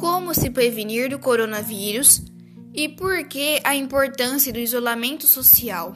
como se prevenir do coronavírus e por que a importância do isolamento social.